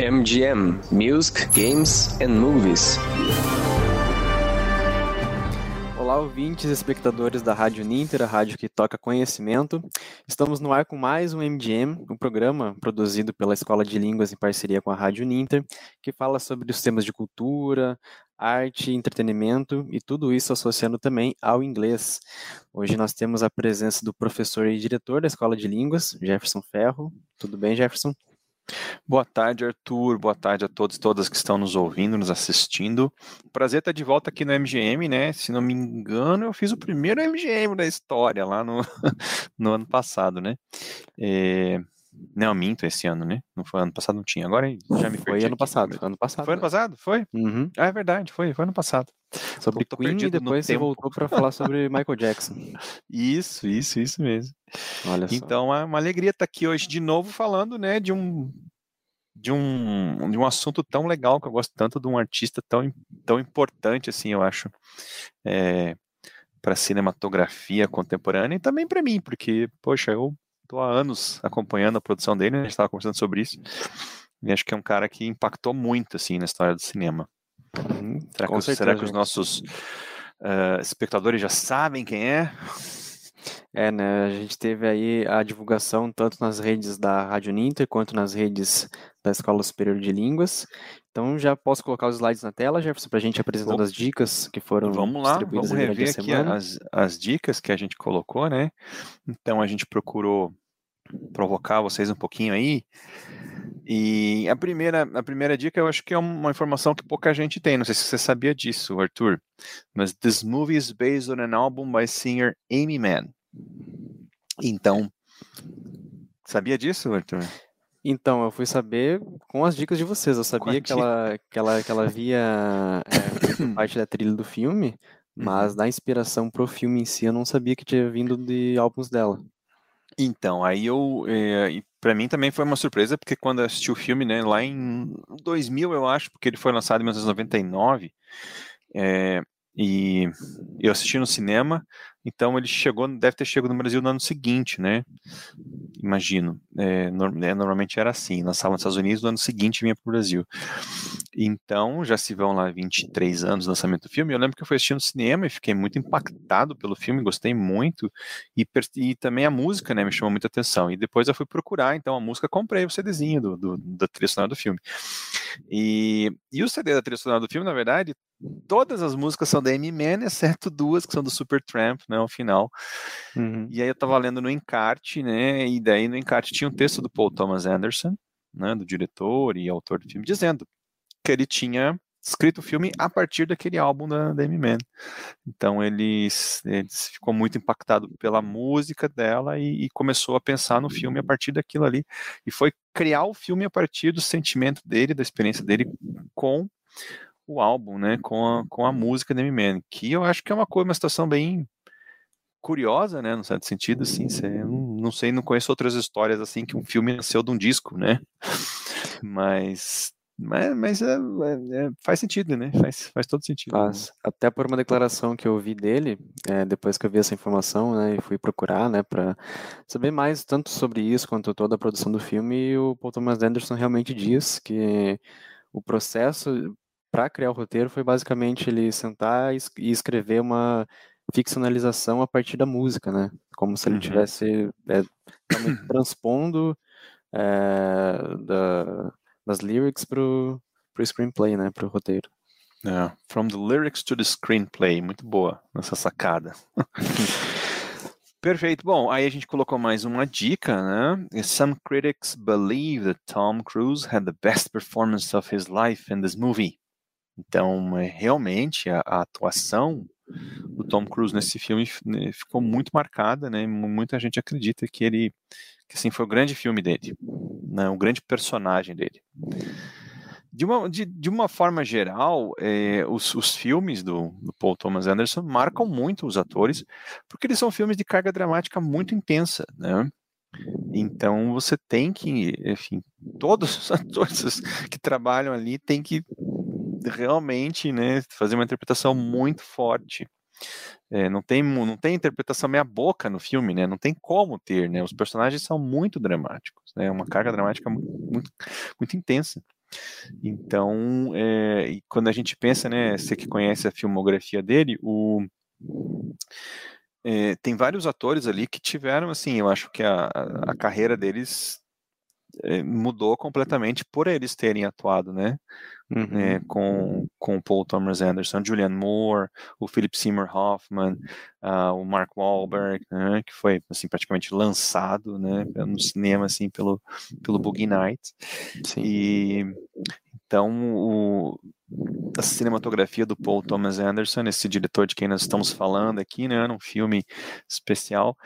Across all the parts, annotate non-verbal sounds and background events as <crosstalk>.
MGM Music, Games and Movies. Olá, ouvintes e espectadores da Rádio Ninter, a rádio que toca conhecimento. Estamos no ar com mais um MGM, um programa produzido pela Escola de Línguas em parceria com a Rádio Ninter, que fala sobre os temas de cultura, arte, entretenimento e tudo isso associando também ao inglês. Hoje nós temos a presença do professor e diretor da Escola de Línguas, Jefferson Ferro. Tudo bem, Jefferson? Boa tarde, Arthur. Boa tarde a todos e todas que estão nos ouvindo, nos assistindo. Prazer estar de volta aqui no MGM, né? Se não me engano, eu fiz o primeiro MGM da história lá no, <laughs> no ano passado, né? É... Não, minto esse ano, né? Não foi ano passado, não tinha. Agora já me Foi ano aqui. passado. Ano passado. Foi ano passado? Foi? Uhum. Ah, é verdade, foi, foi ano passado. Sobre Queen e depois você tempo. voltou para falar sobre <laughs> Michael Jackson. Isso, isso, isso mesmo. Olha só. Então é uma alegria estar aqui hoje de novo falando, né, de um de um, de um assunto tão legal que eu gosto tanto de um artista tão, tão importante assim, eu acho. É, para cinematografia contemporânea e também para mim, porque, poxa, eu estou há anos acompanhando a produção dele, né? a gente estava conversando sobre isso, e acho que é um cara que impactou muito, assim, na história do cinema. Uhum, será, que, certeza, será, que, os nossos uh, espectadores já sabem quem é? É, né? A gente teve aí a divulgação tanto nas redes da Rádio Ninter quanto nas redes da Escola Superior de Línguas. Então já posso colocar os slides na tela, Jefferson, para a gente apresentando as dicas que foram Vamos lá, vamos rever aqui as, as dicas que a gente colocou, né? Então a gente procurou provocar vocês um pouquinho aí. E a primeira, a primeira dica eu acho que é uma informação que pouca gente tem. Não sei se você sabia disso, Arthur. Mas this movie is based on an album by singer Amy Mann. Então, sabia disso, Arthur? Então, eu fui saber com as dicas de vocês. Eu sabia que ela, que ela, que ela havia é, parte da trilha do filme, mas uhum. da inspiração pro filme em si, eu não sabia que tinha vindo de álbuns dela. Então, aí eu, é, para mim também foi uma surpresa, porque quando eu assisti o filme, né, lá em 2000, eu acho, porque ele foi lançado em 1999, é, e eu assisti no cinema, então ele chegou, deve ter chegado no Brasil no ano seguinte, né? Imagino. É, é normalmente era assim, lançava nos Estados Unidos, no ano seguinte vinha para o Brasil. Então, já se vão lá 23 anos do lançamento do filme. Eu lembro que eu fui assistir no cinema e fiquei muito impactado pelo filme, gostei muito. E, e também a música, né, me chamou muita atenção. E depois eu fui procurar, então, a música, comprei o CDzinho do, do, da trilha sonora do filme. E, e o CD da trilha sonora do filme, na verdade, todas as músicas são da Amy exceto duas que são do Super Tramp, né, ao final. Uhum. E aí eu tava lendo no encarte, né, e daí no encarte tinha um texto do Paul Thomas Anderson, né, do diretor e autor do filme, dizendo que ele tinha escrito o filme a partir daquele álbum da, da Man. Então ele, ele, ficou muito impactado pela música dela e, e, começou a pensar no filme a partir daquilo ali. E foi criar o filme a partir do sentimento dele, da experiência dele com o álbum, né? Com a, com a música da Man. Que eu acho que é uma coisa, uma situação bem curiosa, né, no certo sentido, assim, não, não sei, não conheço outras histórias assim que um filme nasceu de um disco, né, <laughs> mas mas, mas é, é, é, faz sentido, né? Faz, faz todo sentido. Faz. Até por uma declaração que eu vi dele, é, depois que eu vi essa informação, né, e fui procurar, né, para saber mais tanto sobre isso quanto toda a produção do filme, e o Paul Thomas Anderson realmente diz que o processo para criar o roteiro foi basicamente ele sentar e escrever uma ficcionalização a partir da música, né? Como se ele uhum. tivesse é, transpondo é, da, das lyrics pro, pro screenplay, né? Pro roteiro. Yeah. From the lyrics to the screenplay. Muito boa essa sacada. <laughs> Perfeito. Bom, aí a gente colocou mais uma dica, né? Some critics believe that Tom Cruise had the best performance of his life in this movie. Então, é, realmente, a, a atuação do Tom Cruise nesse filme né, ficou muito marcada, né? Muita gente acredita que ele, que assim, foi o grande filme dele, né? O grande personagem dele. De uma, de, de uma forma geral, é, os, os filmes do, do, Paul Thomas Anderson marcam muito os atores, porque eles são filmes de carga dramática muito intensa, né? Então você tem que, enfim, todos os <laughs> atores que trabalham ali têm que realmente né, fazer uma interpretação muito forte. É, não tem não tem interpretação meia boca no filme, né? Não tem como ter, né? Os personagens são muito dramáticos, né? Uma carga dramática muito muito, muito intensa. Então, é, quando a gente pensa, né, você que conhece a filmografia dele, o é, tem vários atores ali que tiveram, assim, eu acho que a, a carreira deles é, mudou completamente por eles terem atuado, né? Uhum. É, com, com Paul Thomas Anderson, Julianne Moore, o Philip Seymour Hoffman, uh, o Mark Wahlberg, né, que foi assim praticamente lançado, né, no cinema assim pelo pelo Boogie Nights. Sim. E então o a cinematografia do Paul Thomas Anderson, esse diretor de quem nós estamos falando aqui, né, num filme especial,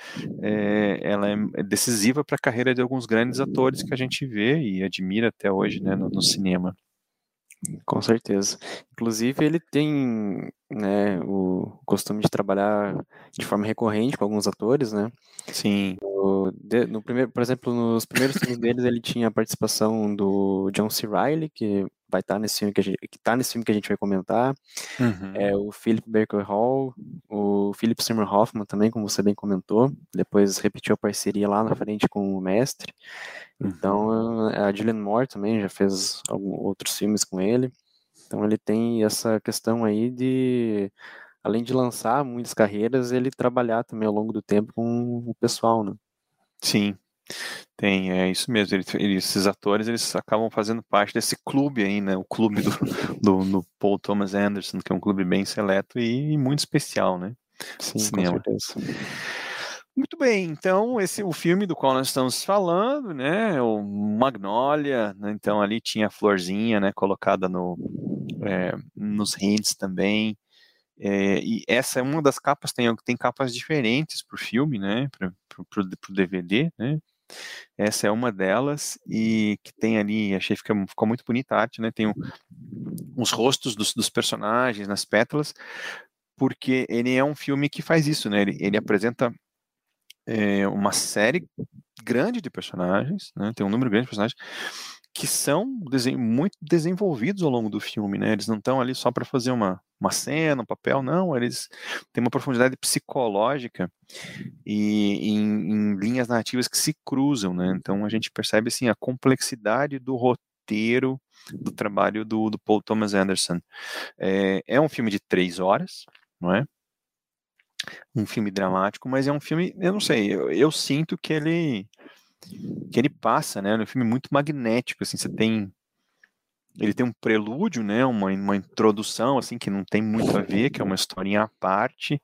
é, ela é decisiva para a carreira de alguns grandes atores que a gente vê e admira até hoje, né, no, no cinema. Com certeza. Inclusive, ele tem né, o costume de trabalhar de forma recorrente com alguns atores, né? Sim. De, no primeiro, por exemplo, nos primeiros filmes deles, ele tinha a participação do John C. Reilly, que vai estar tá nesse filme que, a gente, que tá nesse filme que a gente vai comentar. Uhum. É, o Philip Baker Hall, o Philip Seymour Hoffman também, como você bem comentou. Depois repetiu a parceria lá na frente com o mestre. Então, uhum. a Julianne Moore também já fez alguns outros filmes com ele. Então, ele tem essa questão aí de, além de lançar muitas carreiras, ele trabalhar também ao longo do tempo com o pessoal, né? Sim, tem, é isso mesmo. Ele, ele, esses atores eles acabam fazendo parte desse clube aí, né? O clube do, do, do Paul Thomas Anderson, que é um clube bem seleto e, e muito especial, né? Sim, Cinema. com certeza. Muito bem, então esse é o filme do qual nós estamos falando, né? O Magnolia, né? então ali tinha a florzinha, né? Colocada no, é, nos hints também. É, e essa é uma das capas, tem, tem capas diferentes para o filme, né? Para o DVD, né? Essa é uma delas e que tem ali, achei que ficou, muito bonita a arte, né? Tem um, os rostos dos, dos personagens nas pétalas, porque ele é um filme que faz isso, né? Ele, ele apresenta é, uma série grande de personagens, né? tem um número grande de personagens que são muito desenvolvidos ao longo do filme, né? Eles não estão ali só para fazer uma, uma cena, um papel, não, eles têm uma profundidade psicológica e em, em linhas narrativas que se cruzam, né? Então a gente percebe assim a complexidade do roteiro do trabalho do, do Paul Thomas Anderson. É, é um filme de três horas, não é? um filme dramático, mas é um filme, eu não sei, eu, eu sinto que ele que ele passa, né? É um filme muito magnético, assim, você tem ele tem um prelúdio, né, uma, uma introdução, assim, que não tem muito a ver, que é uma historinha à parte,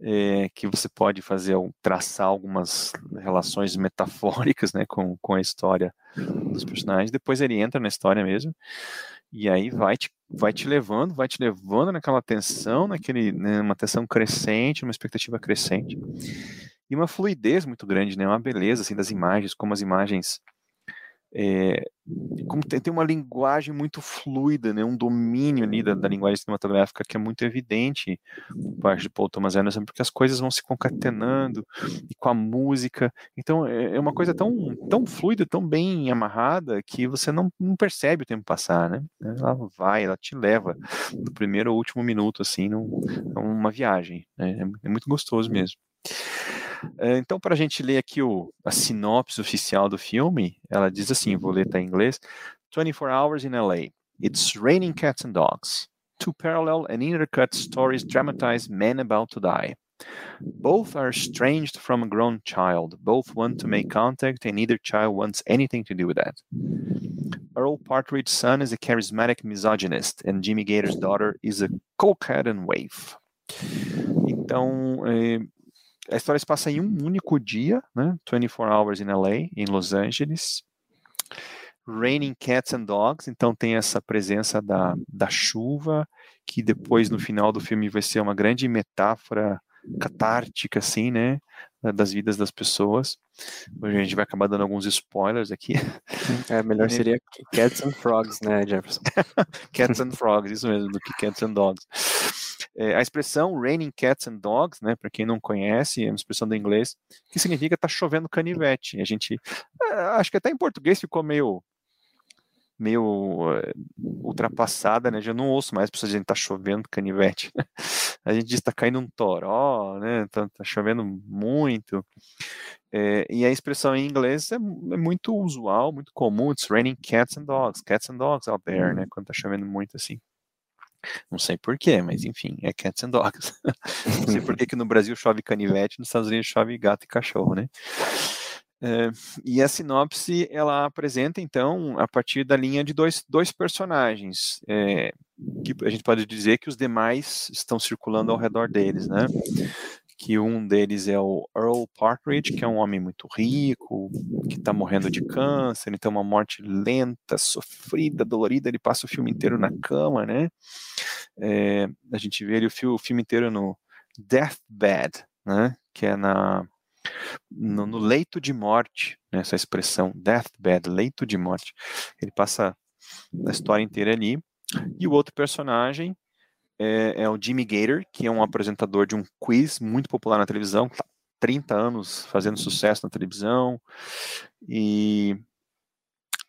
é, que você pode fazer, traçar algumas relações metafóricas, né, com, com a história dos personagens, depois ele entra na história mesmo, e aí vai te, vai te levando, vai te levando naquela tensão, naquele, né, uma tensão crescente, uma expectativa crescente. E uma fluidez muito grande, né? Uma beleza assim das imagens, como as imagens é, como tem, tem, uma linguagem muito fluida, né, um domínio ali da, da, linguagem cinematográfica que é muito evidente por parte de Paul Thomas Anderson, porque as coisas vão se concatenando e com a música, então é, é uma coisa tão, tão fluida, tão bem amarrada que você não, não percebe o tempo passar, né? Ela vai, ela te leva do primeiro ao último minuto, assim, num, numa viagem, né? é, é muito gostoso mesmo. É, então, para a gente ler aqui o, a sinopse oficial do filme, ela diz assim: vou ler tá em inglês. 24 Hours in LA. It's raining cats and dogs. Two parallel and intercut stories dramatize men about to die. Both are estranged from a grown child. Both want to make contact, and neither child wants anything to do with that. Earl Partridge's son is a charismatic misogynist, and Jimmy Gator's daughter is a cokehead and waif. Então, eh, a história se passa em um único dia, né? 24 Hours in LA, em Los Angeles. Raining Cats and Dogs, então tem essa presença da, da chuva, que depois no final do filme vai ser uma grande metáfora catártica, assim, né? Das vidas das pessoas. Hoje a gente vai acabar dando alguns spoilers aqui. É, melhor <laughs> seria Cats and Frogs, né, Jefferson? <laughs> cats and Frogs, isso mesmo, do que Cats and Dogs. É, a expressão raining cats and dogs, né, para quem não conhece, é uma expressão do inglês que significa tá chovendo canivete. A gente, é, acho que até em português ficou meio meio uh, ultrapassada, né? Já não ouço mais pessoas dizendo tá chovendo canivete. <laughs> a gente está caindo um toró, né? Tá, tá chovendo muito. É, e a expressão em inglês é, é, muito usual, muito comum. It's raining cats and dogs, cats and dogs out there, né? Quando tá chovendo muito assim. Não sei porquê, mas enfim, é cats and dogs. <laughs> Não sei porquê <laughs> que no Brasil chove canivete, nos Estados Unidos chove gato e cachorro, né? É, e a sinopse ela apresenta então a partir da linha de dois, dois personagens é, que a gente pode dizer que os demais estão circulando ao redor deles, né? Que um deles é o Earl Partridge, que é um homem muito rico, que está morrendo de câncer, então uma morte lenta, sofrida, dolorida. Ele passa o filme inteiro na cama, né? É, a gente vê ele o, o filme inteiro no deathbed, né? Que é na no, no leito de morte, né, essa expressão, deathbed, leito de morte. Ele passa a história inteira ali. E o outro personagem é, é, o Jimmy Gator, que é um apresentador de um quiz muito popular na televisão, que está 30 anos fazendo sucesso na televisão. E,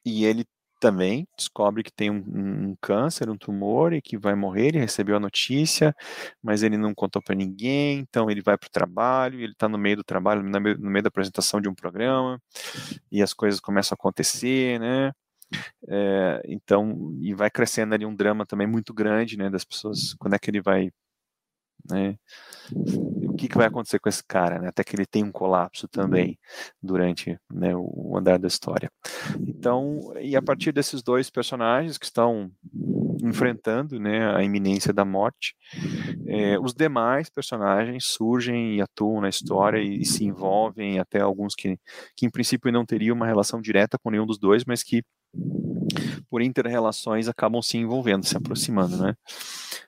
e ele também descobre que tem um, um, câncer, um tumor e que vai morrer. Ele recebeu a notícia, mas ele não contou para ninguém. Então ele vai para o trabalho. Ele está no meio do trabalho, no meio, no meio da apresentação de um programa e as coisas começam a acontecer, né? É, então, e vai crescendo ali um drama também muito grande, né? Das pessoas, quando é que ele vai né? O que, que vai acontecer com esse cara, né? Até que ele tem um colapso também durante né, o andar da história. Então, e a partir desses dois personagens que estão enfrentando né, a iminência da morte, é, os demais personagens surgem e atuam na história e, e, se envolvem, até alguns que, que em princípio não teriam uma relação direta com nenhum dos dois, mas que por interrelações acabam se envolvendo, se aproximando, né?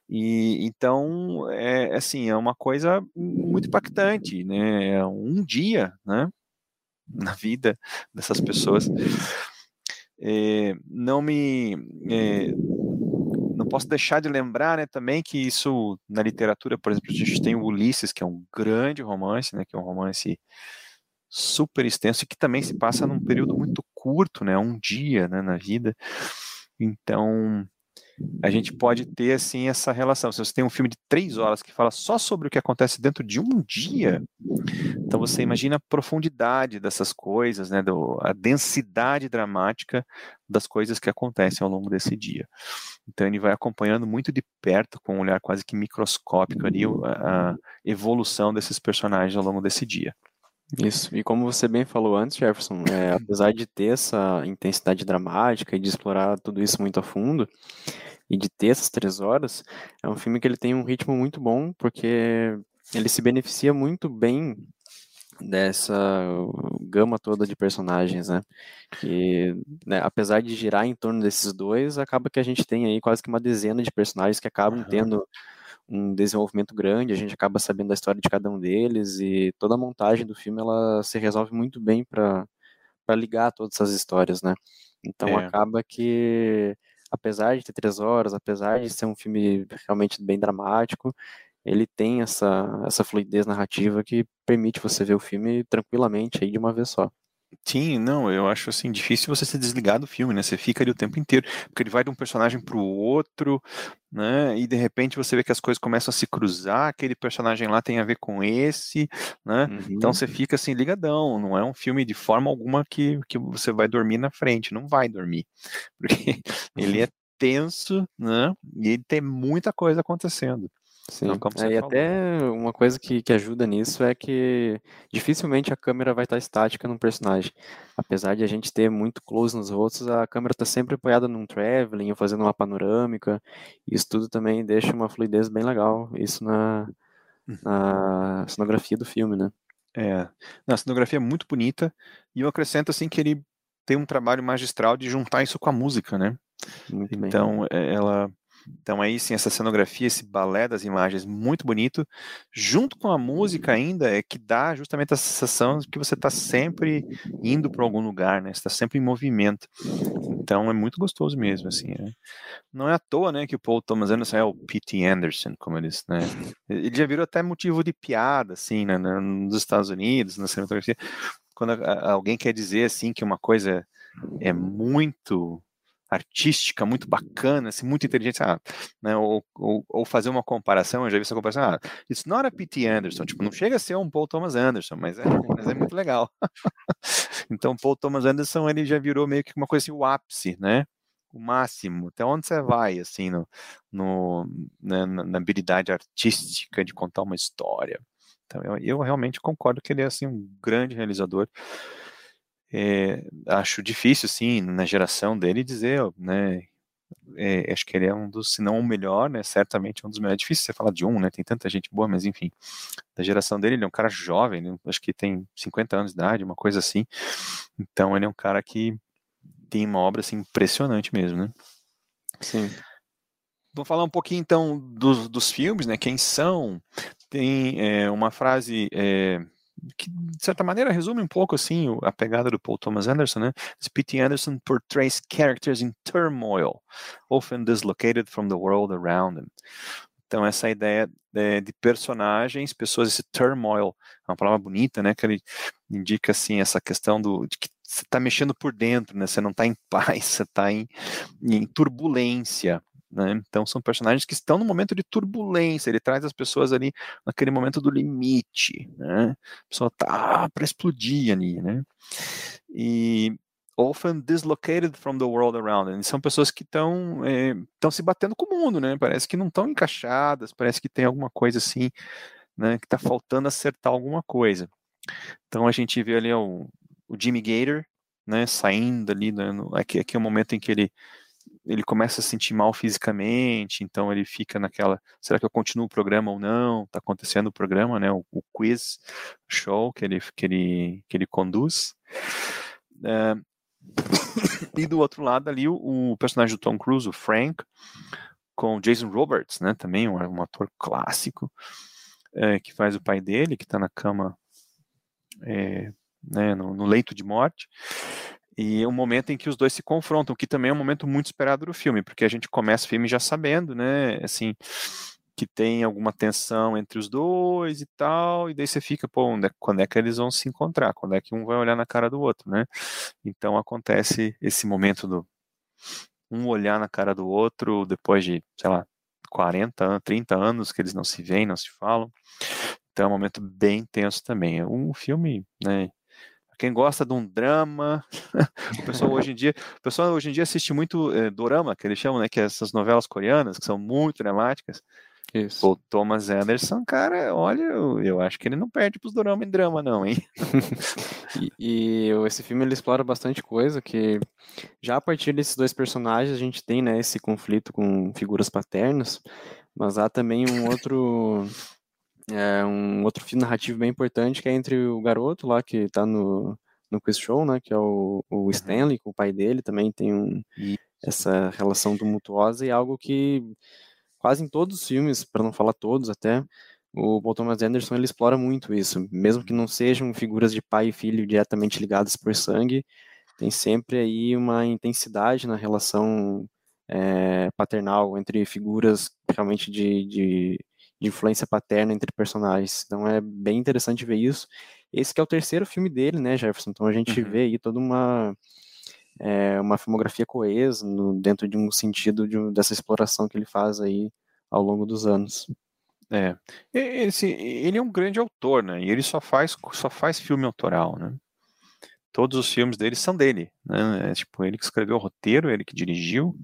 E então é assim é uma coisa muito impactante, né? É um dia, né? Na vida dessas pessoas. É, não me é, não posso deixar de lembrar, né, também que isso na literatura, por exemplo, a gente tem o Ulisses, que é um grande romance, né, que é um romance super extenso e que também se passa num período muito curto, né, um dia, né, na vida. Então, a gente pode ter assim essa relação. Se você tem um filme de três horas que fala só sobre o que acontece dentro de um dia, então você imagina a profundidade dessas coisas, né, do, a densidade dramática das coisas que acontecem ao longo desse dia. Então ele vai acompanhando muito de perto, com um olhar quase que microscópico ali, a, a evolução desses personagens ao longo desse dia. Isso, e como você bem falou antes, Jefferson, é, <laughs> apesar de ter essa intensidade dramática e de explorar tudo isso muito a fundo, e de ter essas três horas, é um filme que ele tem um ritmo muito bom, porque ele se beneficia muito bem dessa gama toda de personagens, né? Que, né, apesar de girar em torno desses dois, acaba que a gente tem aí quase que uma dezena de personagens que acabam uhum. tendo um desenvolvimento grande, a gente acaba sabendo da história de cada um deles e toda a montagem do filme ela se resolve muito bem para para ligar todas essas histórias, né? Então é. acaba que apesar de ter três horas, apesar de ser um filme realmente bem dramático, ele tem essa essa fluidez narrativa que permite você ver o filme tranquilamente aí de uma vez só. Sim, não, eu acho assim difícil você se desligar do filme, né? Você fica ali o tempo inteiro, porque ele vai de um personagem para o outro, né? E de repente você vê que as coisas começam a se cruzar, aquele personagem lá tem a ver com esse, né? Uhum. Então você fica assim ligadão, não é um filme de forma alguma que, que você vai dormir na frente, não vai dormir, <laughs> porque ele é tenso, né? E ele tem muita coisa acontecendo. Sim, então, é, e até uma coisa que, que ajuda nisso é que dificilmente a câmera vai estar estática num personagem. Apesar de a gente ter muito close nos rostos, a câmera está sempre apoiada num traveling ou fazendo uma panorâmica. Isso tudo também deixa uma fluidez bem legal, isso na, uhum. na cenografia do filme, né? É, a cenografia é muito bonita e eu acrescento assim que ele tem um trabalho magistral de juntar isso com a música, né? Muito então, bem. É, ela então aí sim, essa cenografia, esse balé das imagens muito bonito, junto com a música ainda, é que dá justamente a sensação de que você está sempre indo para algum lugar, né? está sempre em movimento. Então é muito gostoso mesmo, assim. Né? Não é à toa, né, que o Paul Thomas Anderson é o P.T. Anderson, como eles, né? Ele já virou até motivo de piada, assim, né, nos Estados Unidos, na cinematografia. Quando alguém quer dizer, assim, que uma coisa é muito artística muito bacana, assim, muito inteligente, ah, né, ou, ou, ou, fazer uma comparação, eu já vi essa comparação, ah, it's not a P.T. Anderson, tipo, não chega a ser um Paul Thomas Anderson, mas é, <laughs> mas é muito legal. <laughs> então, Paul Thomas Anderson, ele já virou meio que uma coisa assim, o ápice, né, o máximo, até onde você vai, assim, no, no né, na habilidade artística de contar uma história. Então, eu, eu realmente concordo que ele é, assim, um grande realizador, é, acho difícil, sim, na geração dele dizer, né, é, acho que ele é um dos, se não o melhor, né, certamente um dos melhores. É difícil você falar de um, né, tem tanta gente boa, mas enfim, da geração dele, ele é um cara jovem, né, acho que tem 50 anos de idade, uma coisa assim, então ele é um cara que tem uma obra, assim, impressionante mesmo, né. Sim. Vou falar um pouquinho então dos, dos filmes, né? Quem são? Tem é, uma frase é, que de certa maneira resume um pouco assim a pegada do Paul Thomas Anderson, né? P.T. Anderson portrays characters in turmoil, often dislocated from the world around them. Então essa ideia de, de personagens, pessoas, esse turmoil, é uma palavra bonita, né? Que ele indica assim essa questão do de que você está mexendo por dentro, né? Você não está em <laughs> paz, você está em, em turbulência. Né? Então são personagens que estão no momento de turbulência, ele traz as pessoas ali naquele momento do limite, né? A pessoa tá para explodir ali, né? E often dislocated from the world around them. São pessoas que estão estão é, se batendo com o mundo, né? Parece que não estão encaixadas, parece que tem alguma coisa assim, né? Que está faltando acertar alguma coisa. Então a gente vê ali o, o Jimmy Gator, né? Saindo ali, né, no, aqui, aqui é o momento em que ele ele começa a se sentir mal fisicamente, então ele fica naquela, será que eu continuo o programa ou não? Está acontecendo o programa, né? O, o, quiz show que ele que ele que ele conduz. É, <coughs> e do outro lado ali o, o, personagem do Tom Cruise, o Frank, com Jason Roberts, né? Também um, um ator clássico é, que faz o pai dele, que está na cama, é, né? No, no leito de morte. E é um momento em que os dois se confrontam, que também é um momento muito esperado do filme, porque a gente começa o filme já sabendo, né, assim, que tem alguma tensão entre os dois e tal, e daí você fica, pô, é, quando é que eles vão se encontrar? Quando é que um vai olhar na cara do outro, né? Então acontece esse momento do um olhar na cara do outro depois de, sei lá, 40, 30 anos que eles não se veem, não se falam. Então é um momento bem tenso também. Um filme, né, quem gosta de um drama, <laughs> o pessoal hoje em dia, o pessoal hoje em dia assiste muito é, dorama, que eles chamam, né, que é essas novelas coreanas que são muito dramáticas. Isso. O Thomas Anderson, cara, olha, eu, eu acho que ele não perde pros dorama em drama, não, hein? <laughs> e, e, esse filme ele explora bastante coisa que já a partir desses dois personagens a gente tem, né, esse conflito com figuras paternas, mas há também um outro é um outro fio narrativo bem importante que é entre o garoto lá que tá no, no quiz show, né, que é o, o. Stanley, com o pai dele, também tem um, essa relação tumultuosa e algo que quase em todos os filmes, para não falar todos até, o Paul Thomas Anderson ele explora muito isso, mesmo que não sejam figuras de pai e filho diretamente ligadas por sangue, tem sempre aí uma intensidade na relação é, paternal entre figuras realmente de, de de influência paterna entre personagens. Então é bem interessante ver isso. Esse que é o terceiro filme dele, né, Jefferson? Então a gente uhum. vê aí toda uma é, uma filmografia coesa no, dentro de um sentido de, dessa exploração que ele faz aí ao longo dos anos. É, esse, ele é um grande autor, né? E ele só faz só faz filme autoral, né? Todos os filmes dele são dele, né? É, tipo ele que escreveu o roteiro, ele que dirigiu,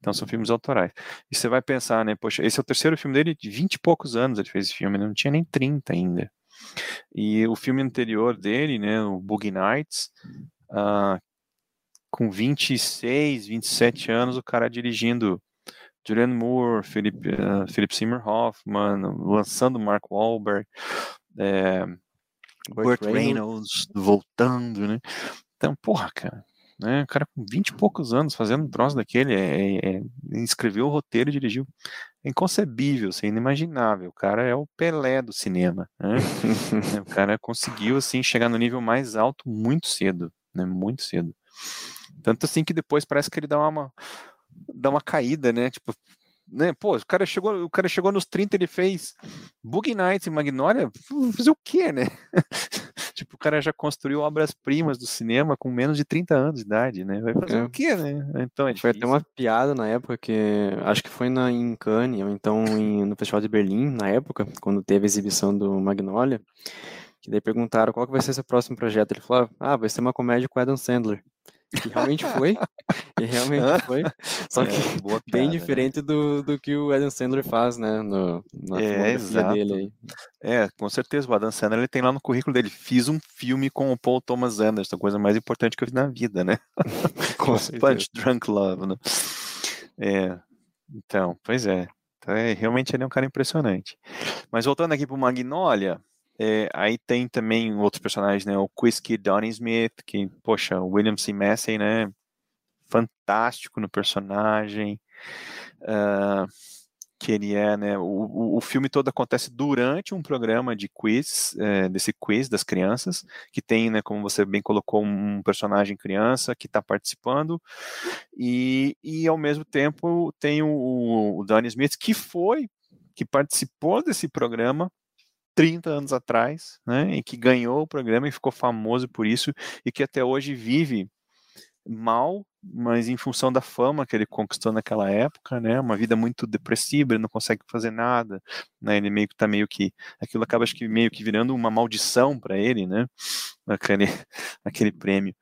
então são filmes autorais. E você vai pensar, né? Poxa, esse é o terceiro filme dele de 20 e poucos anos ele fez esse filme, né, não tinha nem 30 ainda. E o filme anterior dele, né, o Boogie Nights, uh, com 26, 27 anos, o cara dirigindo Julianne Moore, Philip, uh, Philip Seymour Hoffman, lançando Mark Wahlberg, é, Burt Reynolds. Reynolds voltando, né? Então, porra, cara, né? O cara com 20 e poucos anos fazendo um troço daquele, é, é, é, escreveu o roteiro e dirigiu. É inconcebível, assim, inimaginável. O cara é o Pelé do cinema. Né? <laughs> o cara conseguiu assim chegar no nível mais alto muito cedo, né? Muito cedo. Tanto assim que depois parece que ele dá uma, dá uma caída, né? Tipo, né? Pô, o cara chegou, o cara chegou nos 30, ele fez Boogie Nights e Magnolia, fazer o quê, né? <laughs> Tipo, o cara já construiu obras-primas do cinema com menos de 30 anos de idade, né? Vai fazer é. o quê, né? Então é Foi até uma piada na época que acho que foi na, em Cannes, ou então em, no Festival de Berlim, na época, quando teve a exibição do Magnolia, que daí perguntaram qual que vai ser seu próximo projeto. Ele falou, ah, vai ser uma comédia com Adam Sandler. E realmente foi. e realmente foi. Só que é, <laughs> bem né? diferente né? do, do que o Adam Sandler faz, né? No, na é, exato. dele aí. É, com certeza. O Adam Sandler ele tem lá no currículo dele. Fiz um filme com o Paul Thomas Anderson, a coisa mais importante que eu vi na vida, né? <laughs> com <laughs> Punch Drunk Love, né? É. Então, pois é. Então, é. Realmente ele é um cara impressionante. Mas voltando aqui pro Magnolia, é, aí tem também outros personagens, né? O Quisky Smith, que, poxa, o William C. Massey, né? Fantástico no personagem. Uh, que ele é, né? O, o filme todo acontece durante um programa de quiz, é, desse quiz das crianças, que tem, né, como você bem colocou, um personagem criança que está participando, e, e ao mesmo tempo tem o, o Donnie Smith, que foi, que participou desse programa 30 anos atrás, né, e que ganhou o programa e ficou famoso por isso, e que até hoje vive mal, mas em função da fama que ele conquistou naquela época, né, uma vida muito depressiva, ele não consegue fazer nada, né, ele meio que tá meio que, aquilo acaba acho que meio que virando uma maldição para ele, né, aquele, <laughs> aquele prêmio,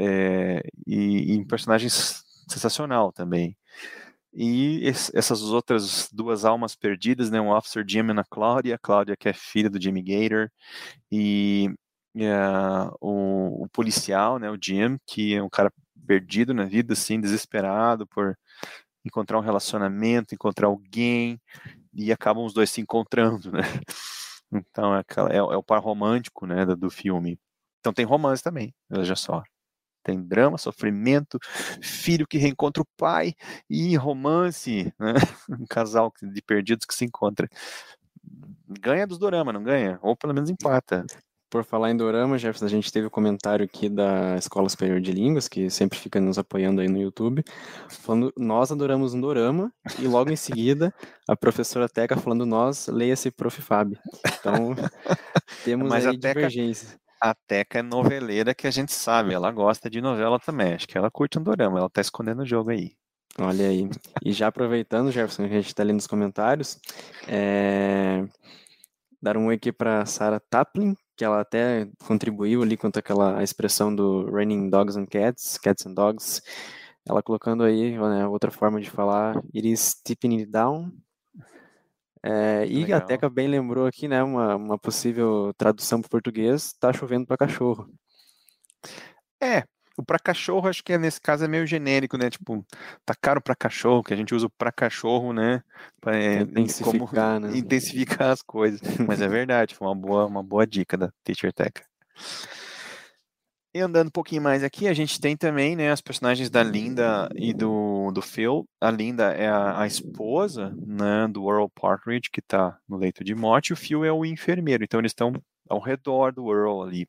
é, e, e um personagem sensacional também. E essas outras duas almas perdidas, né, o Officer Jim e a Cláudia, Cláudia que é filha do Jimmy Gator, e uh, o, o, policial, né, o Jim, que é um cara perdido na vida, assim, desesperado por encontrar um relacionamento, encontrar alguém, e acabam os dois se encontrando, né. Então é, aquela, é, é o par romântico, né, do, do filme. Então tem romance também, veja só. Tem drama, sofrimento, filho que reencontra o pai e romance, né? <laughs> um casal de perdidos que se encontra. Ganha dos dorama, não ganha? Ou pelo menos empata. Por falar em dorama, Jefferson, a gente teve o um comentário aqui da Escola Superior de Línguas, que sempre fica nos apoiando aí no YouTube, falando, nós adoramos um dorama, e logo em seguida, a professora Teca falando, nós, leia-se Prof. Fábio. Então, <laughs> temos Mas aí Teca, divergências a Teca é noveleira que a gente sabe, ela gosta de novela também. Acho que ela curte um dorama, ela tá escondendo o jogo aí. Olha aí. E já aproveitando, Jefferson, que a gente está ali nos comentários, é... dar um oi aqui para Sarah Taplin, que ela até contribuiu ali quanto àquela expressão do Raining Dogs and Cats, Cats and Dogs. Ela colocando aí né, outra forma de falar, it is tipping down, é, e Legal. a Teca bem lembrou aqui, né, uma, uma possível tradução para o português, tá chovendo para cachorro. É, o para cachorro acho que é, nesse caso é meio genérico, né, tipo, tá caro para cachorro, que a gente usa o para cachorro, né, para é, intensificar, né? <laughs> intensificar as coisas. Mas é verdade, foi uma boa, uma boa dica da Teacher Teca. E andando um pouquinho mais aqui, a gente tem também né, as personagens da Linda e do, do Phil. A Linda é a, a esposa né, do Earl Partridge, que está no leito de morte, e o Phil é o enfermeiro. Então eles estão ao redor do Earl ali.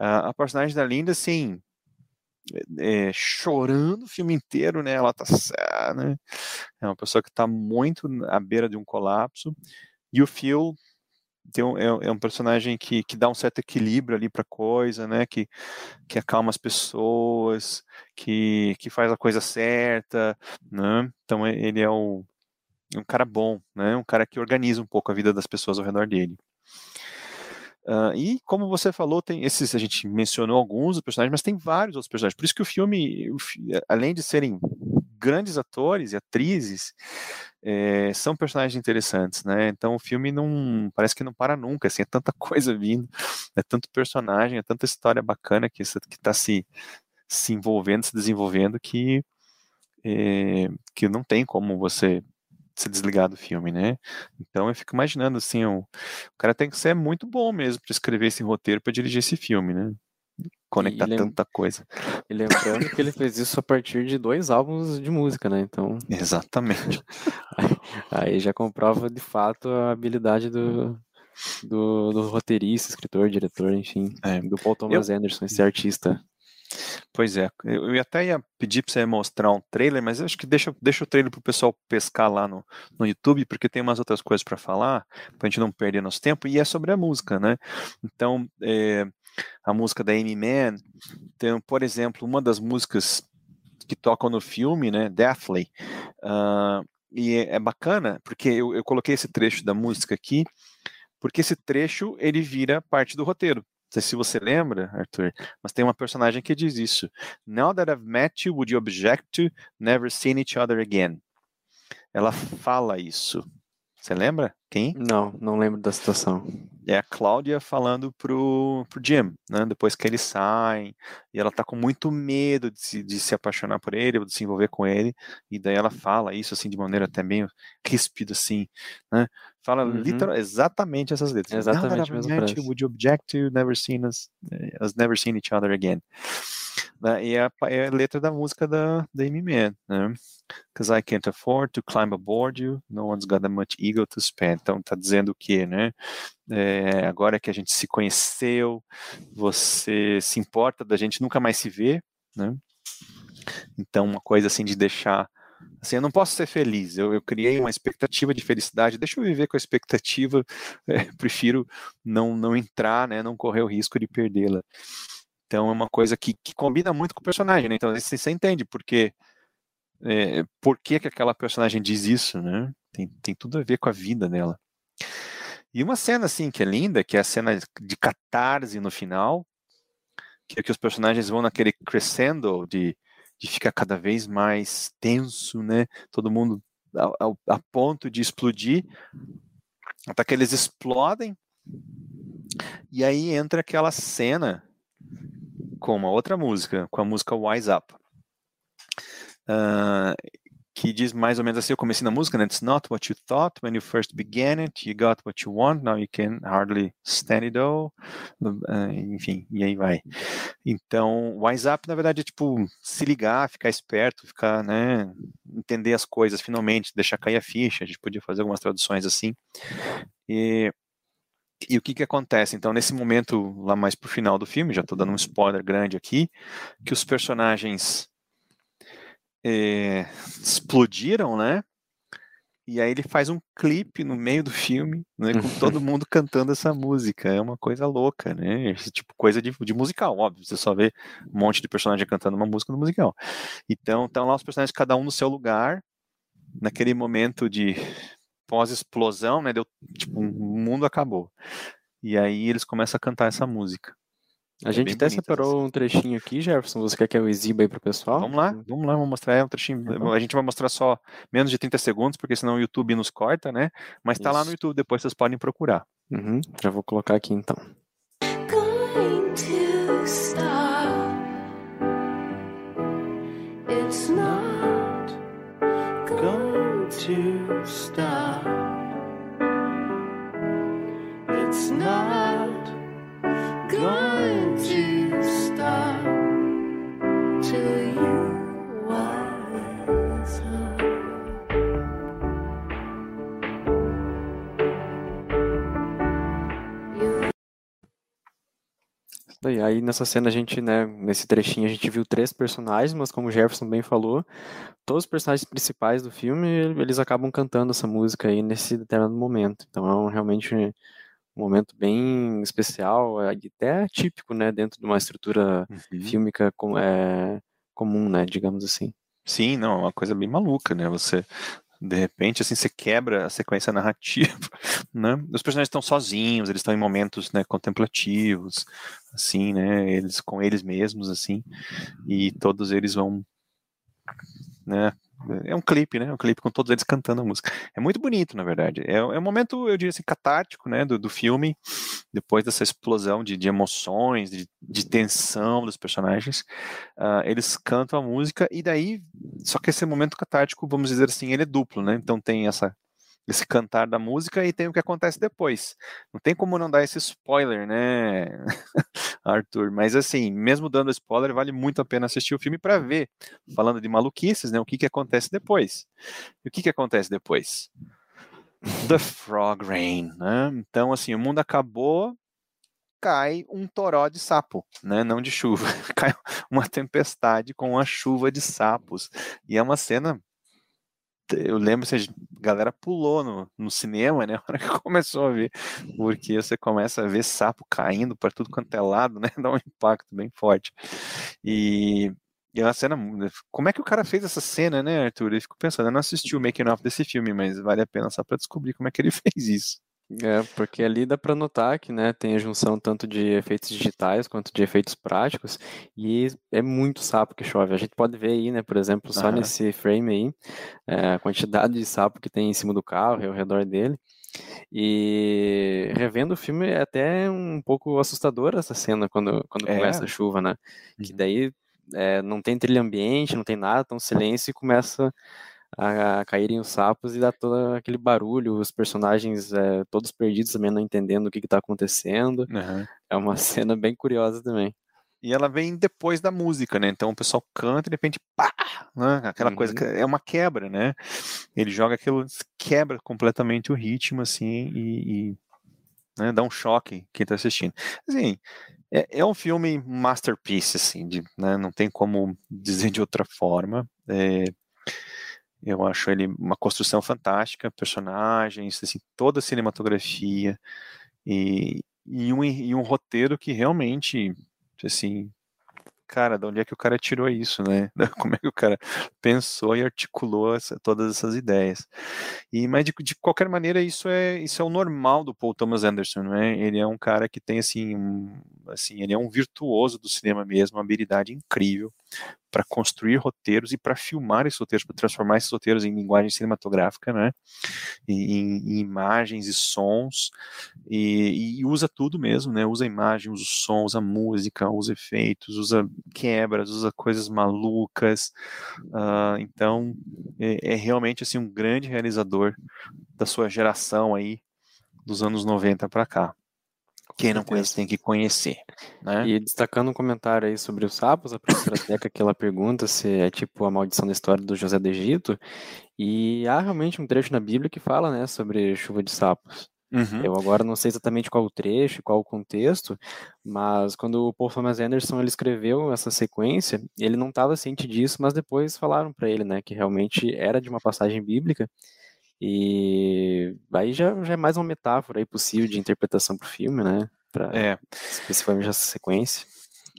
Uh, a personagem da Linda, sim, é, chorando o filme inteiro, né? Ela tá, né? É uma pessoa que está muito à beira de um colapso. E o Phil um, é, é, um personagem que, que dá um certo equilíbrio ali para coisa, né? Que, que acalma as pessoas, que, que faz a coisa certa, né? Então ele é o, um cara bom, né? Um cara que organiza um pouco a vida das pessoas ao redor dele. Uh, e como você falou, tem esses, a gente mencionou alguns dos personagens, mas tem vários outros personagens. Por isso que o filme, além de serem grandes atores e atrizes, é, são personagens interessantes, né? Então o filme não parece que não para nunca, assim, é tanta <laughs> coisa vindo, é tanto personagem, é tanta história bacana que está se, se envolvendo, se desenvolvendo que é, que não tem como você se desligar do filme, né? Então eu fico imaginando assim, o, o cara tem que ser muito bom mesmo para escrever esse roteiro para dirigir esse filme, né? Conectar lem... tanta coisa. E lembrando que ele fez isso a partir de dois álbuns de música, né? Então. Exatamente. <laughs> Aí, aí já comprova de fato a habilidade do, do, do roteirista, escritor, diretor, enfim, é. do Paul Thomas eu... Anderson, esse artista. Pois é, eu até ia pedir para você mostrar um trailer, mas acho que deixa, deixa o trailer para o pessoal pescar lá no, no YouTube, porque tem umas outras coisas para falar, para a gente não perder nosso tempo, e é sobre a música, né? Então, é, a música da Amy Mann. Então, por exemplo, uma das músicas que tocam no filme, né, Deathly, uh, e é, bacana, porque eu, eu coloquei esse trecho da música aqui, porque esse trecho ele vira parte do roteiro. Não sei se você lembra, Arthur, mas tem uma personagem que diz isso. Now that I've met you, would you object to never seeing each other again? Ela fala isso. Você lembra? Quem? Não, não lembro da situação. É a Cláudia falando pro, pro Jim, né? Depois que eles saem, e ela tá com muito medo de se, de se apaixonar por ele, ou de se envolver com ele, e daí ela fala isso assim de maneira até meio ríspida, assim, né? Fala uhum. literal, exatamente essas letras. Exatamente a mesma frase. Would you object to never seen us, us never seen each other again? Né? E é a, é a, letra da música da, da Amy Mann, né? Because I can't afford to climb aboard you, no one's got that much ego to spend. Então tá dizendo o quê, né? É, agora que a gente se conheceu, você se importa da gente nunca mais se ver, né? Então uma coisa assim de deixar assim, eu não posso ser feliz, eu, eu, criei uma expectativa de felicidade, deixa eu viver com a expectativa, <laughs> é, prefiro não, não entrar, né, não correr o risco de perdê-la. Então é uma coisa que, que combina muito com o personagem, né? Então você, você entende porque é, por que, que aquela personagem diz isso, né? Tem, tem tudo a ver com a vida dela. E uma cena assim que é linda, que é a cena de catarse no final, que é que os personagens vão naquele crescendo de, de ficar cada vez mais tenso, né? Todo mundo a, a ponto de explodir, até que eles explodem. E aí entra aquela cena com uma outra música, com a música Wise Up. Uh, que diz mais ou menos assim, eu comecei na música, né? It's not what you thought when you first began it, you got what you want, now you can hardly stand it all, uh, enfim, e aí vai. Então, Wise Up, na verdade, é tipo, se ligar, ficar esperto, ficar, né, entender as coisas finalmente, deixar cair a ficha, a gente podia fazer algumas traduções assim, e e o que que acontece? Então, nesse momento, lá mais pro final do filme, já estou dando um spoiler grande aqui, que os personagens é, explodiram, né? E aí ele faz um clipe no meio do filme, né, com <laughs> todo mundo cantando essa música. É uma coisa louca, né? Esse tipo coisa de, de musical, óbvio. Você só vê um monte de personagem cantando uma música no musical. Então, estão lá os personagens, cada um no seu lugar, naquele momento de pós-explosão, né? Deu, tipo, o mundo acabou. E aí eles começam a cantar essa música. A é gente até separou assim. um trechinho aqui, Jefferson. Você quer que eu exiba aí pro pessoal? Vamos lá, vamos lá, vamos mostrar é um trechinho. Uhum. A gente vai mostrar só menos de 30 segundos, porque senão o YouTube nos corta, né? Mas tá Isso. lá no YouTube, depois vocês podem procurar. Uhum. Já vou colocar aqui então. Going to stop. It's not going to stop. It's not E aí nessa cena a gente, né, nesse trechinho a gente viu três personagens, mas como o Jefferson bem falou, todos os personagens principais do filme, eles acabam cantando essa música aí nesse determinado momento. Então é realmente um momento bem especial é, até típico, né, dentro de uma estrutura uhum. fílmica com, é, comum, né, digamos assim. Sim, não, é uma coisa bem maluca, né, você de repente, assim, você quebra a sequência narrativa, <laughs> né? Os personagens estão sozinhos, eles estão em momentos, né, contemplativos, assim, né, eles com eles mesmos, assim, e todos eles vão, né, é um clipe, né? Um clipe com todos eles cantando a música. É muito bonito, na verdade. É, é um momento, eu diria assim, catártico, né? Do, do filme, depois dessa explosão de, de emoções, de, de, tensão dos personagens. Uh, eles cantam a música e daí, só que esse momento catártico, vamos dizer assim, ele é duplo, né? Então tem essa esse cantar da música e tem o que acontece depois. Não tem como não dar esse spoiler, né, <laughs> Arthur? Mas assim, mesmo dando spoiler, vale muito a pena assistir o filme para ver, falando de maluquices, né, o que que acontece depois. E o que que acontece depois? The Frog Rain, né? Então, assim, o mundo acabou, cai um toró de sapo, né? Não de chuva, <laughs> cai uma tempestade com uma chuva de sapos. E é uma cena eu lembro que a galera pulou no, no cinema, né? <laughs> A hora que começou a ver, porque você começa a ver sapo caindo para tudo quanto é lado, né? <laughs> Dá um impacto bem forte. E, e é uma cena. Como é que o cara fez essa cena, né, Arthur? Eu fico pensando, eu não assisti o making of desse filme, mas vale a pena só para descobrir como é que ele <laughs> fez isso. É, porque ali dá para notar que né, tem a junção tanto de efeitos digitais quanto de efeitos práticos, e é muito sapo que chove. A gente pode ver aí, né, por exemplo, só uhum. nesse frame aí, é, a quantidade de sapo que tem em cima do carro e ao redor dele. E revendo o filme é até um pouco assustador essa cena quando, quando é. começa a chuva, né? Uhum. Que daí é, não tem trilha ambiente, não tem nada, tão silêncio e começa a, caírem os sapos e dá todo aquele barulho, os personagens é, todos perdidos também não entendendo o que está acontecendo. Uhum. É uma <laughs> cena bem curiosa também. E ela vem depois da música, né? Então o pessoal canta e de repente, pá! Né? Aquela uhum. coisa que é uma quebra, né? Ele joga aquilo, quebra completamente o ritmo, assim, e, e né, dá um choque quem está assistindo. Assim, é, é, um filme masterpiece, assim, de, né, não tem como dizer de outra forma. É, eu acho ele uma construção fantástica, personagens, assim, toda a cinematografia e, e, um, e um roteiro que realmente, assim, cara, de onde é que o cara tirou isso, né? <laughs> Como é que o cara pensou e articulou essa, todas essas ideias? E mas de, de, qualquer maneira isso é isso é o normal do Paul Thomas Anderson, né? Ele é um cara que tem assim, um, assim, ele é um virtuoso do cinema mesmo, uma habilidade incrível para construir roteiros e para filmar esses roteiros, para transformar esses roteiros em linguagem cinematográfica, né? Em, em imagens e sons, e, e, usa tudo mesmo, né? Usa imagem, usa som, usa música, usa efeitos, usa quebras, usa coisas malucas. Uh, então, é, é realmente assim um grande realizador da sua geração aí dos anos 90 para cá. Quem não conhece tem que conhecer. Né? E destacando um comentário aí sobre os sapos, a professora Teca que ela pergunta se é tipo a maldição da história do José do Egito, e há realmente um trecho na Bíblia que fala né, sobre chuva de sapos. Uhum. Eu agora não sei exatamente qual o trecho, qual o contexto, mas quando o Paul Thomas Anderson ele escreveu essa sequência, ele não estava ciente disso, mas depois falaram para ele, né, que realmente era de uma passagem bíblica e aí já, já é mais uma metáfora aí possível de interpretação para o filme, né? Pra, é. Especificamente essa sequência.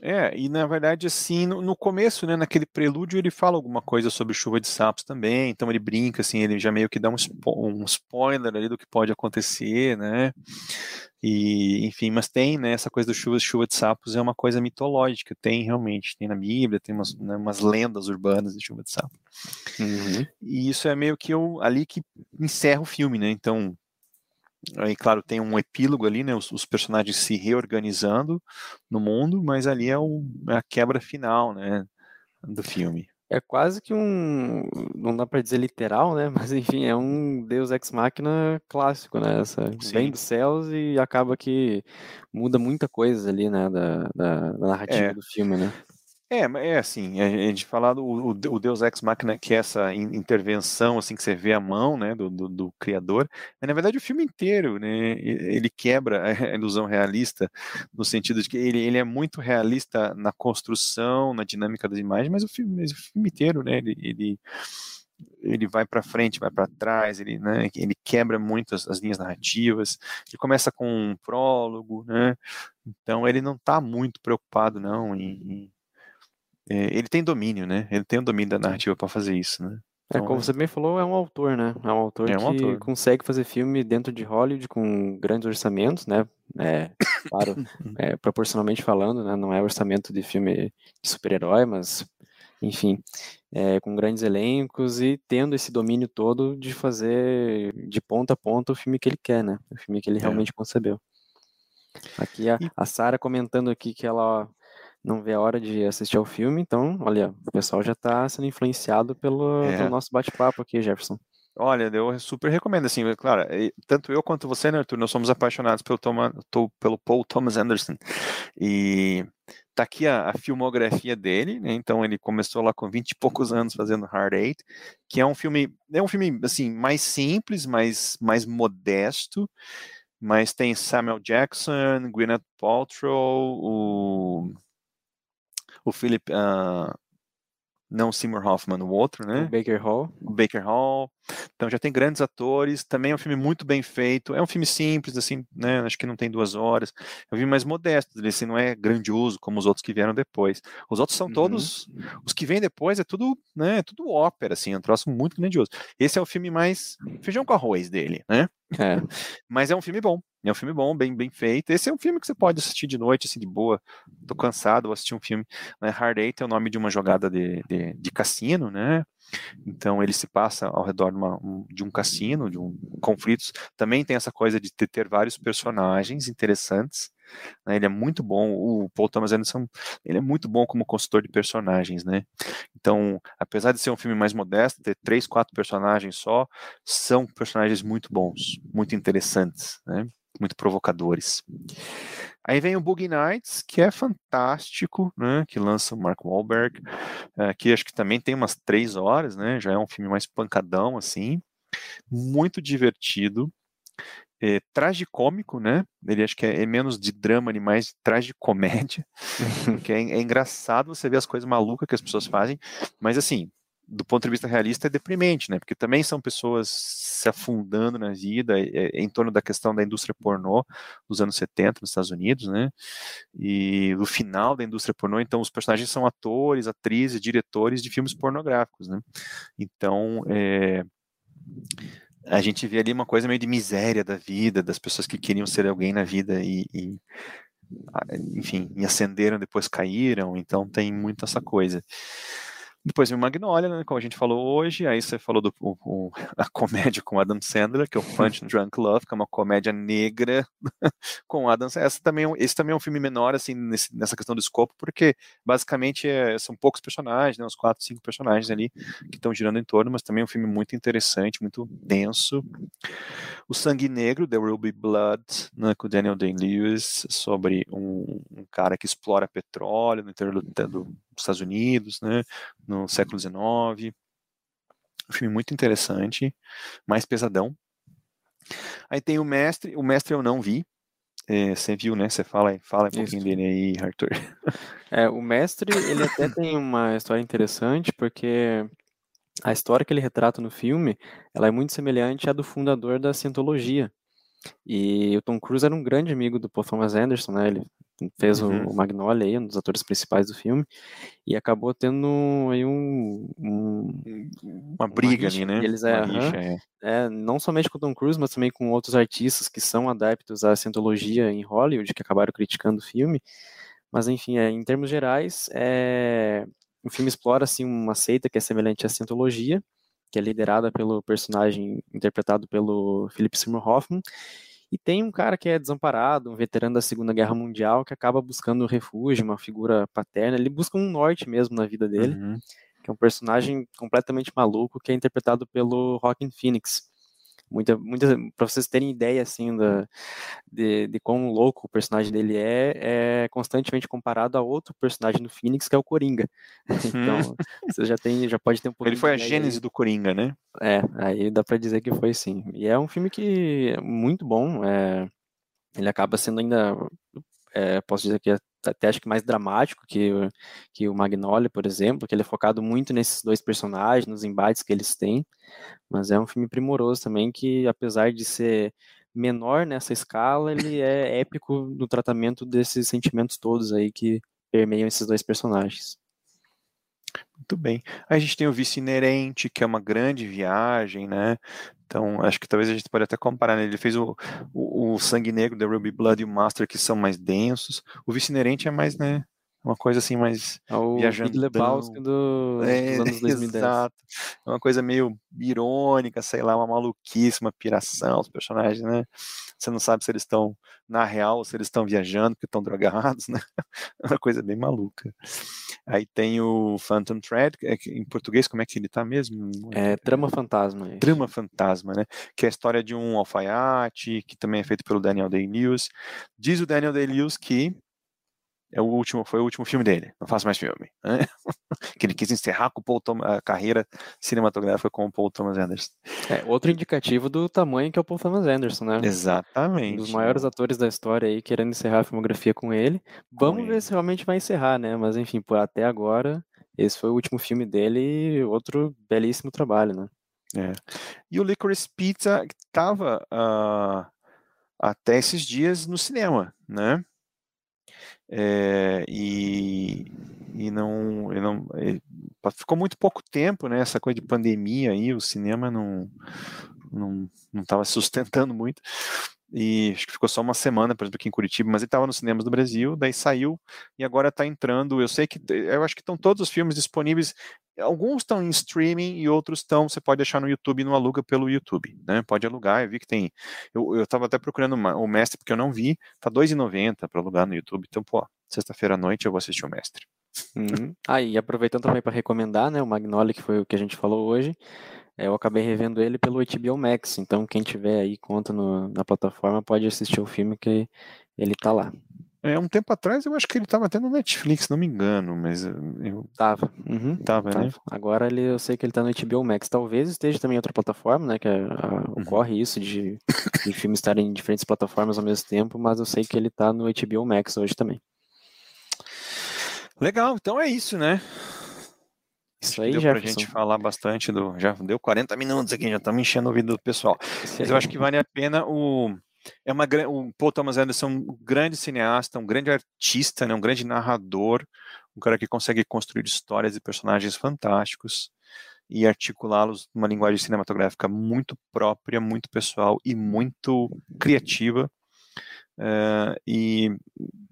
É, e na verdade, assim, no, no, começo, né, naquele prelúdio, ele fala alguma coisa sobre chuva de sapos também, então ele brinca, assim, ele já meio que dá um, spo um spoiler ali do que pode acontecer, né, e, enfim, mas tem, né, essa coisa do chuva, chuva de sapos é uma coisa mitológica, tem realmente, tem na Bíblia, tem umas, né, umas lendas urbanas de chuva de sapos. Uhum. E isso é meio que eu, ali que encerra o filme, né, então Aí, claro, tem um epílogo ali, né? Os, os, personagens se reorganizando no mundo, mas ali é, o, é a quebra final, né? Do filme. É quase que um. Não dá para dizer literal, né? <laughs> Mas enfim, é um Deus Ex Machina clássico, né? Essa, vem dos céus e acaba que muda muita coisa ali, né? Da, da, da narrativa é. do filme, né? É, é assim, a gente fala do o, Deus Ex Machina, que é essa intervenção, assim, que você vê a mão, né, do, do, do, criador, mas na verdade o filme inteiro, né, ele quebra a ilusão realista, no sentido de que ele, ele é muito realista na construção, na dinâmica das imagens, mas o filme, mas o filme inteiro, né, ele, ele ele vai para frente, vai para trás, ele, né, ele quebra muito as, as, linhas narrativas. Ele começa com um prólogo, né? Então ele não está muito preocupado não em é, ele tem domínio, né? Ele tem o domínio da narrativa para fazer isso, né? É, então, é, como você bem falou, é um autor, né? É um autor é um que autor. consegue fazer filme dentro de Hollywood com grandes orçamentos, né? É, claro, <laughs> é, proporcionalmente falando, né? Não é orçamento de filme de super-herói, mas, enfim, é, com grandes elencos e tendo esse domínio todo de fazer de ponta a ponta o filme que ele quer, né? O filme que ele é. realmente concebeu. Aqui a, a Sara comentando aqui que ela não vê a hora de assistir ao filme, então, olha, o pessoal já está sendo influenciado pelo, é. pelo nosso bate-papo aqui, Jefferson. Olha, eu super recomendo, assim, claro, tanto eu quanto você, né, Arthur, nós somos apaixonados pelo, Thomas, pelo Paul Thomas Anderson, e tá aqui a, a filmografia dele, né, então ele começou lá com 20 e poucos anos fazendo Hard Eight, que é um filme, é um filme, assim, mais simples, mais, mais modesto, mas tem Samuel Jackson, Gwyneth Paltrow, o o Philip, uh, não Seymour Hoffman, o outro, né? O Baker Hall. O Baker Hall. Então já tem grandes atores. Também é um filme muito bem feito. É um filme simples, assim, né? Acho que não tem duas horas. É um filme mais modesto. Ele assim, não é grandioso como os outros que vieram depois. Os outros são uhum. todos. Os que vêm depois é tudo, né? É tudo ópera, assim. É um troço muito grandioso. Esse é o filme mais feijão com arroz dele, né? É. Mas é um filme bom. É um filme bom, bem, bem feito. Esse é um filme que você pode assistir de noite, assim, de boa. Tô cansado, vou assistir um filme. Né? Hard Eight é o nome de uma jogada de, de, de cassino, né? Então ele se passa ao redor de, uma, de um cassino, de um conflitos. Também tem essa coisa de ter, ter vários personagens interessantes. Né? Ele é muito bom. O Paul Thomas Anderson, ele é muito bom como consultor de personagens, né? Então, apesar de ser um filme mais modesto, ter três, quatro personagens só, são personagens muito bons, muito interessantes, né? muito provocadores. Aí vem o Boogie Nights, que é fantástico, né? Que lança o Mark Wahlberg, é, que acho que também tem umas três horas, né? Já é um filme mais pancadão, assim, muito divertido. É, tragicômico, né? Ele acho que é, é, menos de drama e mais de tragicomédia, <laughs> porque é, é engraçado você ver as coisas malucas que as pessoas fazem, mas assim, do ponto de vista realista, é deprimente, né? Porque também são pessoas se afundando na vida é, é, em torno da questão da indústria pornô dos anos 70 nos Estados Unidos, né? E do final da indústria pornô, então os personagens são atores, atrizes, diretores de filmes pornográficos, né? Então, é, a gente vê ali uma coisa meio de miséria da vida, das pessoas que queriam ser alguém na vida e, e enfim, e ascenderam, depois caíram, então tem muito essa coisa. Depois vem Magnolia, né, como a gente falou hoje. Aí você falou do o, o, <laughs> a comédia com Adam Sandler, que é o Punch Drunk Love, que é uma comédia negra <laughs> com Adam Sandler. Essa também, é esse também é um filme menor, assim, nesse, nessa questão do escopo, porque basicamente é, são poucos personagens, né, uns quatro, cinco personagens ali que estão girando em torno, mas também é um filme muito interessante, muito denso. O Sangue Negro, There Will Be Blood, né, com Daniel Day-Lewis, sobre um, um, cara que explora petróleo no interior do, do dos Estados Unidos, né, no século XIX. Um filme muito interessante, mais pesadão. Aí tem o Mestre, o Mestre eu não vi, é, você viu, né? Você fala, fala um pouquinho dele aí, Arthur. É, o Mestre, ele até <laughs> tem uma história interessante, porque a história que ele retrata no filme, ela é muito semelhante à do fundador da Cientologia. E o Tom Cruise era um grande amigo do Paul Thomas Anderson, né? Ele fez uhum. o, Magnolia aí, um dos atores principais do filme, e acabou tendo aí um, um uma briga uma ali, né? Eles é, rixa, é. é, não somente com o Tom Cruise, mas também com outros artistas que são adeptos à cientologia em Hollywood, que acabaram criticando o filme. Mas enfim, é, em termos gerais, é, o filme explora assim uma seita que é semelhante à cientologia, que é liderada pelo personagem interpretado pelo Philip Seymour Hoffman, e tem um cara que é desamparado, um veterano da Segunda Guerra Mundial, que acaba buscando refúgio, uma figura paterna. Ele busca um norte mesmo na vida dele, uhum. que é um personagem completamente maluco, que é interpretado pelo Joaquin Phoenix muita, muita para vocês terem ideia assim da, de, de quão louco o personagem dele é, é constantemente comparado a outro personagem do Phoenix que é o Coringa. <laughs> Então hum. você já tem, já pode ter um pouco. Ele foi a gênese aí. do Coringa, né? É, aí dá para dizer que foi sim. E é um filme que é muito bom. É, ele acaba sendo ainda, é, posso dizer que é até acho que mais dramático que, que o Magnolia, por exemplo, que ele é focado muito nesses dois personagens, nos embates que eles têm, mas é um filme primoroso também que, apesar de ser menor nessa escala, ele é épico no tratamento desses sentimentos todos aí que permeiam esses dois personagens. Muito bem. A gente tem o Vice Inerente, que é uma grande viagem, né? Então, acho que talvez a gente pode até comparar, né? Ele fez o, o, o Sangue Negro, The Ruby Blood e o Master, que são mais densos. O Vice Inerente é mais, né? Uma coisa assim mais é o viajando. Big Lebowski do, é, dos anos 2010. <laughs> Exato. É uma coisa meio irônica, sei lá, uma maluquice, uma piração, os personagens, né? Você não sabe se eles estão na real ou se eles estão viajando porque estão drogados, <laughs> né? É uma coisa bem maluca. Aí tem o Phantom Thread, é em português como é que ele tá mesmo? É Trama Fantasma. Trama Fantasma, né? Que é a história de um alfaiate, que também é feito pelo Daniel Day-Lewis. Diz o Daniel Day-Lewis que é o último, foi o último filme dele, não faz mais filme. Né? <laughs> que ele quis encerrar com Paul Thomas, a carreira cinematográfica com o Paul Thomas Anderson. É, outro indicativo do tamanho que é o Paul Thomas Anderson, né? Exatamente. Um dos maiores atores da história aí, querendo encerrar a filmografia com ele. Vamos com ver ele. se realmente vai encerrar, né? Mas enfim, por até agora esse foi o último filme dele e outro belíssimo trabalho, né? É. E o Licorice Pizza estava uh, até esses dias no cinema, né? É, e, e não, e não e ficou muito pouco tempo, né? Essa coisa de pandemia aí, o cinema não não não estava sustentando muito e acho que ficou só uma semana, por exemplo, aqui em Curitiba, mas ele estava nos cinemas do Brasil, daí saiu e agora está entrando. Eu sei que eu acho que estão todos os filmes disponíveis. Alguns estão em streaming e outros estão. Você pode achar no YouTube não aluga pelo YouTube, né? Pode alugar. Eu vi que tem. Eu estava até procurando uma, o mestre porque eu não vi. Tá R$2,90 para alugar no YouTube. Então, pô, sexta-feira à noite eu vou assistir o mestre. Uhum. Ah, e aproveitando também para recomendar, né, o Magnolia, que foi o que a gente falou hoje, eu acabei revendo ele pelo HBO Max, então quem tiver aí conta no, na plataforma pode assistir o filme que ele tá lá. É, um tempo atrás eu acho que ele estava até no Netflix, não me engano, mas eu... Tava. Uhum, tava, tava, né? Agora ele, eu sei que ele tá no HBO Max. Talvez esteja também em outra plataforma, né? Que a, a, uhum. ocorre isso de, de filmes estarem em diferentes plataformas ao mesmo tempo, mas eu sei que ele tá no HBO Max hoje também. Legal, então é isso, né? Isso aí, deu Jefferson. pra gente falar bastante do. Já deu 40 minutos aqui, já estamos enchendo o ouvido do pessoal. Mas eu acho que vale a pena o. É uma, o Paul Thomas Anderson, um grande cineasta, um grande artista, né, um grande narrador, um cara que consegue construir histórias e personagens fantásticos e articulá-los numa linguagem cinematográfica muito própria, muito pessoal e muito criativa. Uh, e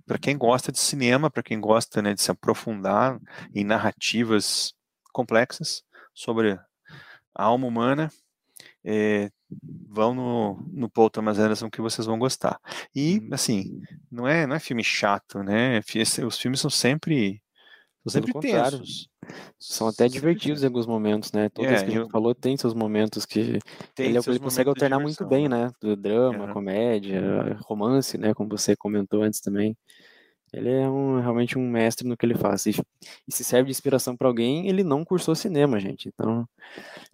para quem gosta de cinema, para quem gosta né, de se aprofundar em narrativas complexas sobre a alma humana, é, vão no, no Paul Thomas Anderson que vocês vão gostar. E, uhum. assim, não é, não é filme chato, né? Os filmes são sempre são sempre tensos. São até divertidos em alguns momentos, né? Todas é, que a gente eu... falou tem seus momentos que tem ele, ele consegue alternar muito bem, né? Do drama, comédia, romance, né? Como você comentou antes também. Ele é um, realmente um mestre no que ele faz. E, e se serve de inspiração para alguém, ele não cursou cinema, gente. Então,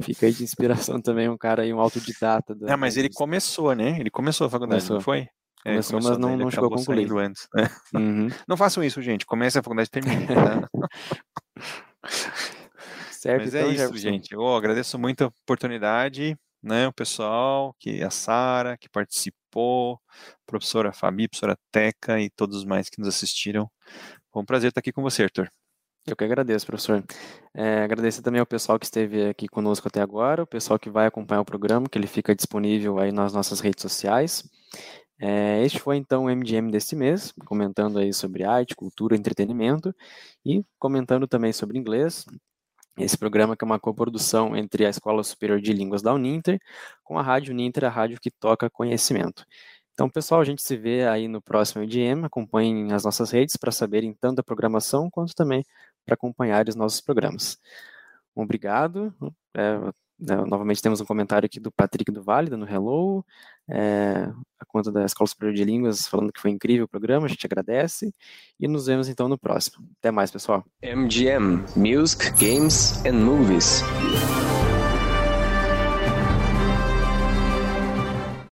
fica aí de inspiração <laughs> também um cara aí, um autodidata. Da, é, mas ele começou, né? Ele começou a faculdade, começou. não foi? É, começou, começou, mas não, não chegou a concluir. Antes, né? <laughs> uhum. Não façam isso, gente. Comece a faculdade e termine. Tá? <laughs> certo, mas é então, é isso, Jefferson. gente. Eu agradeço muito a oportunidade né, o pessoal, que a Sara, que participou, professora Fabi, professora Teca e todos os mais que nos assistiram. Foi um prazer estar aqui com você, Arthur. Eu que agradeço, professor. É, agradecer também ao pessoal que esteve aqui conosco até agora, o pessoal que vai acompanhar o programa, que ele fica disponível aí nas nossas redes sociais. É, este foi então o MGM deste mês, comentando aí sobre arte, cultura, entretenimento e comentando também sobre inglês. Esse programa que é uma coprodução entre a Escola Superior de Línguas da Uninter com a Rádio Uninter, a rádio que toca conhecimento. Então, pessoal, a gente se vê aí no próximo EDM. Acompanhem as nossas redes para saberem tanto da programação quanto também para acompanhar os nossos programas. Obrigado. É, novamente temos um comentário aqui do Patrick do Vale, dando hello, é, a conta da Escola Superior de Línguas, falando que foi incrível o programa, a gente agradece, e nos vemos então no próximo. Até mais, pessoal. MGM, Music, Games and Movies.